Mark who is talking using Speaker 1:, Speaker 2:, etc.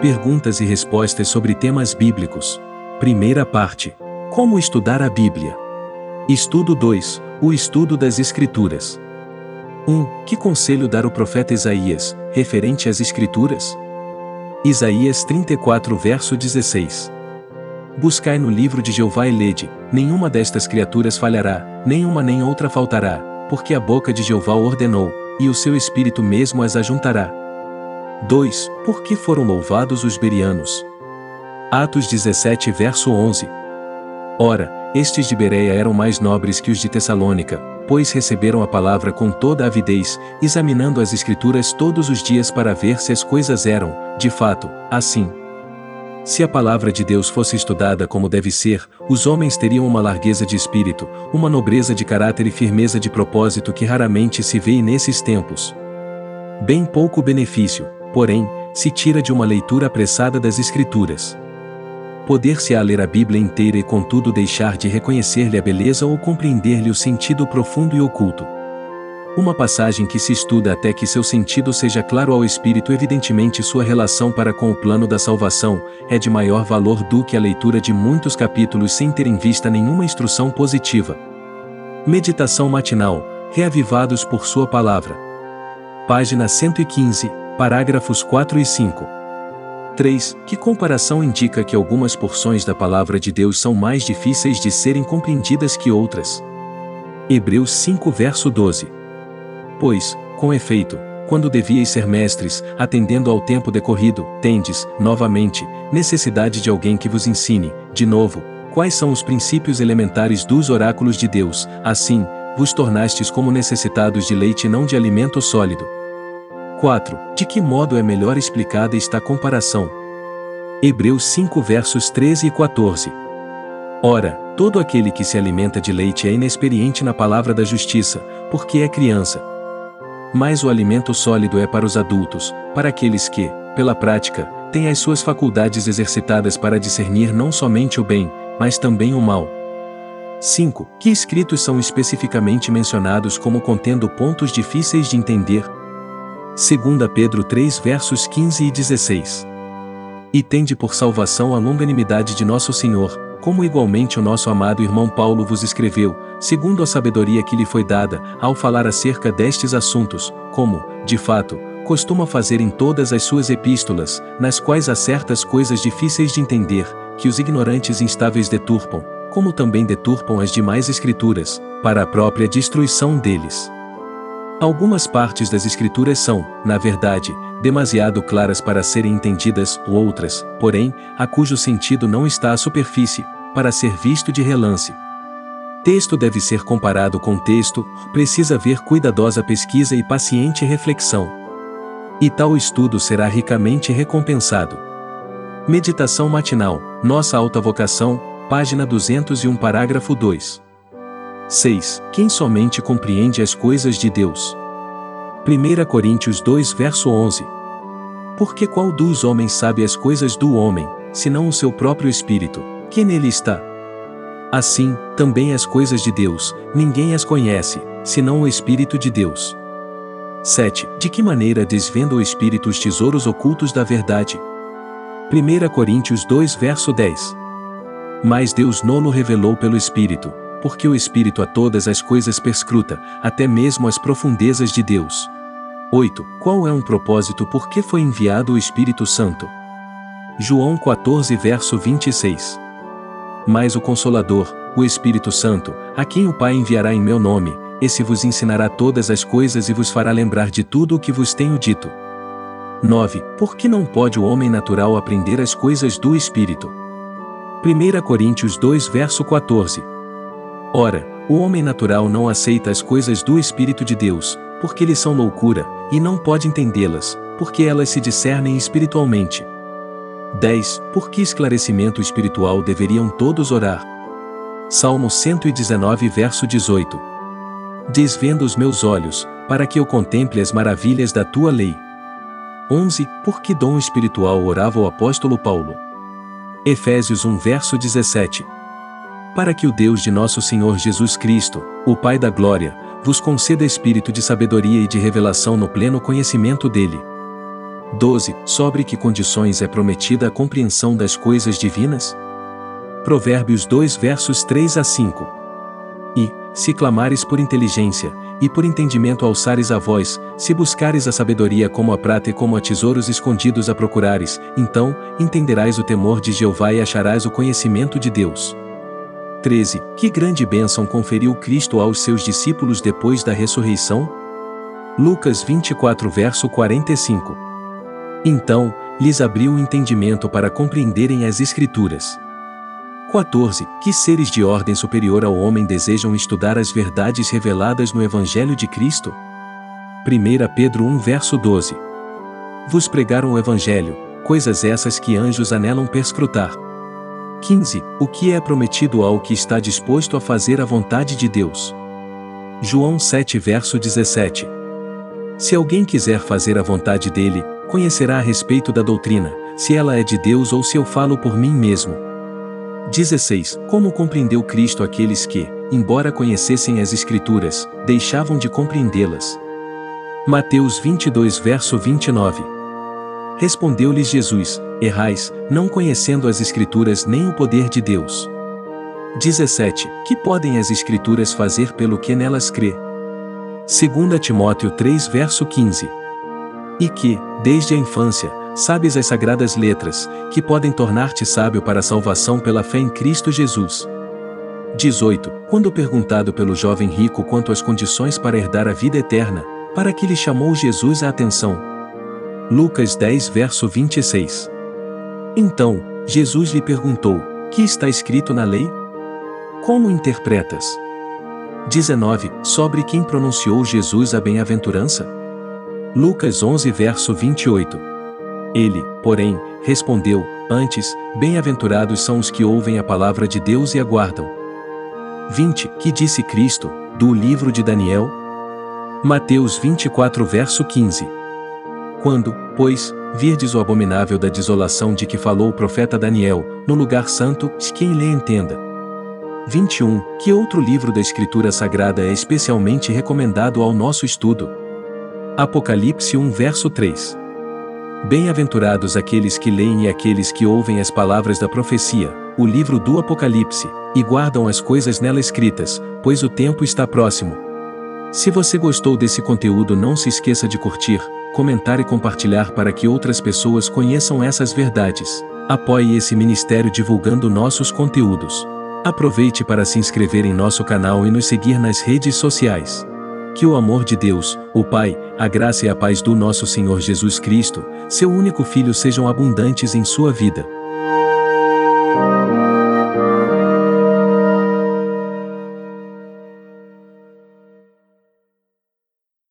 Speaker 1: Perguntas e respostas sobre temas bíblicos. Primeira parte. Como estudar a Bíblia? Estudo 2. O estudo das Escrituras. 1. Que conselho dar o profeta Isaías, referente às Escrituras? Isaías 34, verso 16. Buscai no livro de Jeová e lede, nenhuma destas criaturas falhará, nenhuma nem outra faltará, porque a boca de Jeová ordenou, e o seu espírito mesmo as ajuntará. 2. Por que foram louvados os berianos? Atos 17 verso 11. Ora, estes de Bereia eram mais nobres que os de Tessalônica, pois receberam a palavra com toda avidez, examinando as escrituras todos os dias para ver se as coisas eram, de fato, assim. Se a palavra de Deus fosse estudada como deve ser, os homens teriam uma largueza de espírito, uma nobreza de caráter e firmeza de propósito que raramente se vê nesses tempos. Bem pouco benefício, porém, se tira de uma leitura apressada das Escrituras. Poder-se a ler a Bíblia inteira e contudo deixar de reconhecer-lhe a beleza ou compreender-lhe o sentido profundo e oculto. Uma passagem que se estuda até que seu sentido seja claro ao espírito, evidentemente sua relação para com o plano da salvação, é de maior valor do que a leitura de muitos capítulos sem ter em vista nenhuma instrução positiva. Meditação matinal, reavivados por Sua palavra. Página 115, parágrafos 4 e 5. 3. Que comparação indica que algumas porções da palavra de Deus são mais difíceis de serem compreendidas que outras? Hebreus 5 verso 12. Pois, com efeito, quando devíeis ser mestres, atendendo ao tempo decorrido, tendes, novamente, necessidade de alguém que vos ensine, de novo, quais são os princípios elementares dos oráculos de Deus, assim, vos tornastes como necessitados de leite e não de alimento sólido. 4. De que modo é melhor explicada esta comparação? Hebreus 5 versos 13 e 14. Ora, todo aquele que se alimenta de leite é inexperiente na palavra da justiça, porque é criança, mas o alimento sólido é para os adultos, para aqueles que, pela prática, têm as suas faculdades exercitadas para discernir não somente o bem, mas também o mal. 5. Que escritos são especificamente mencionados como contendo pontos difíceis de entender? 2 Pedro 3 versos 15 e 16. E tende por salvação a longanimidade de nosso Senhor, como igualmente o nosso amado irmão Paulo vos escreveu, segundo a sabedoria que lhe foi dada, ao falar acerca destes assuntos, como, de fato, costuma fazer em todas as suas epístolas, nas quais há certas coisas difíceis de entender, que os ignorantes instáveis deturpam, como também deturpam as demais escrituras, para a própria destruição deles. Algumas partes das Escrituras são, na verdade, demasiado claras para serem entendidas, outras, porém, a cujo sentido não está à superfície, para ser visto de relance. Texto deve ser comparado com texto, precisa haver cuidadosa pesquisa e paciente reflexão. E tal estudo será ricamente recompensado. Meditação matinal, nossa alta vocação, página 201, parágrafo 2. 6. Quem somente compreende as coisas de Deus. 1 Coríntios 2 verso 11. Porque qual dos homens sabe as coisas do homem, senão o seu próprio espírito, que nele está? Assim, também as coisas de Deus, ninguém as conhece, senão o Espírito de Deus. 7. De que maneira desvenda o Espírito os tesouros ocultos da verdade? 1 Coríntios 2 verso 10. Mas Deus nolo revelou pelo Espírito, porque o Espírito a todas as coisas perscruta, até mesmo as profundezas de Deus. 8. Qual é um propósito por que foi enviado o Espírito Santo? João 14 verso 26. Mas o Consolador, o Espírito Santo, a quem o Pai enviará em meu nome, esse vos ensinará todas as coisas e vos fará lembrar de tudo o que vos tenho dito. 9. Por que não pode o homem natural aprender as coisas do Espírito? 1 Coríntios 2 verso 14. Ora, o homem natural não aceita as coisas do Espírito de Deus, porque lhes são loucura, e não pode entendê-las, porque elas se discernem espiritualmente. 10. Por que esclarecimento espiritual deveriam todos orar? Salmo 119, verso 18. Desvenda os meus olhos, para que eu contemple as maravilhas da tua lei. 11. Por que dom espiritual orava o apóstolo Paulo? Efésios 1, verso 17 para que o Deus de nosso Senhor Jesus Cristo, o Pai da Glória, vos conceda espírito de sabedoria e de revelação no pleno conhecimento dele. 12. Sobre que condições é prometida a compreensão das coisas divinas? Provérbios 2 versos 3 a 5. E, se clamares por inteligência, e por entendimento alçares a voz, se buscares a sabedoria como a prata e como a tesouros escondidos a procurares, então, entenderás o temor de Jeová e acharás o conhecimento de Deus. 13. Que grande bênção conferiu Cristo aos seus discípulos depois da ressurreição? Lucas 24 verso 45. Então, lhes abriu o entendimento para compreenderem as Escrituras. 14. Que seres de ordem superior ao homem desejam estudar as verdades reveladas no Evangelho de Cristo? 1 Pedro 1 verso 12. Vos pregaram o Evangelho, coisas essas que anjos anelam perscrutar. 15. O que é prometido ao que está disposto a fazer a vontade de Deus? João 7 verso 17. Se alguém quiser fazer a vontade dele, conhecerá a respeito da doutrina, se ela é de Deus ou se eu falo por mim mesmo. 16. Como compreendeu Cristo aqueles que, embora conhecessem as Escrituras, deixavam de compreendê-las? Mateus 22 verso 29. Respondeu-lhes Jesus: Errais, não conhecendo as Escrituras nem o poder de Deus. 17. Que podem as Escrituras fazer pelo que nelas crê? 2 Timóteo 3 verso 15. E que, desde a infância, sabes as sagradas letras, que podem tornar-te sábio para a salvação pela fé em Cristo Jesus. 18. Quando perguntado pelo jovem rico quanto às condições para herdar a vida eterna, para que lhe chamou Jesus a atenção. Lucas 10 verso 26. Então, Jesus lhe perguntou: Que está escrito na lei? Como interpretas? 19. Sobre quem pronunciou Jesus a bem-aventurança? Lucas 11 verso 28. Ele, porém, respondeu: Antes, bem-aventurados são os que ouvem a palavra de Deus e aguardam. 20. Que disse Cristo, do livro de Daniel? Mateus 24, verso 15. Quando, pois, virdes o abominável da desolação de que falou o profeta Daniel, no lugar santo, quem lhe entenda. 21. Que outro livro da Escritura Sagrada é especialmente recomendado ao nosso estudo? Apocalipse 1, verso 3. Bem-aventurados aqueles que leem e aqueles que ouvem as palavras da profecia, o livro do Apocalipse, e guardam as coisas nela escritas, pois o tempo está próximo. Se você gostou desse conteúdo, não se esqueça de curtir, comentar e compartilhar para que outras pessoas conheçam essas verdades. Apoie esse ministério divulgando nossos conteúdos. Aproveite para se inscrever em nosso canal e nos seguir nas redes sociais. Que o amor de Deus, o Pai, a graça e a paz do nosso Senhor Jesus Cristo, seu único Filho sejam abundantes em sua vida.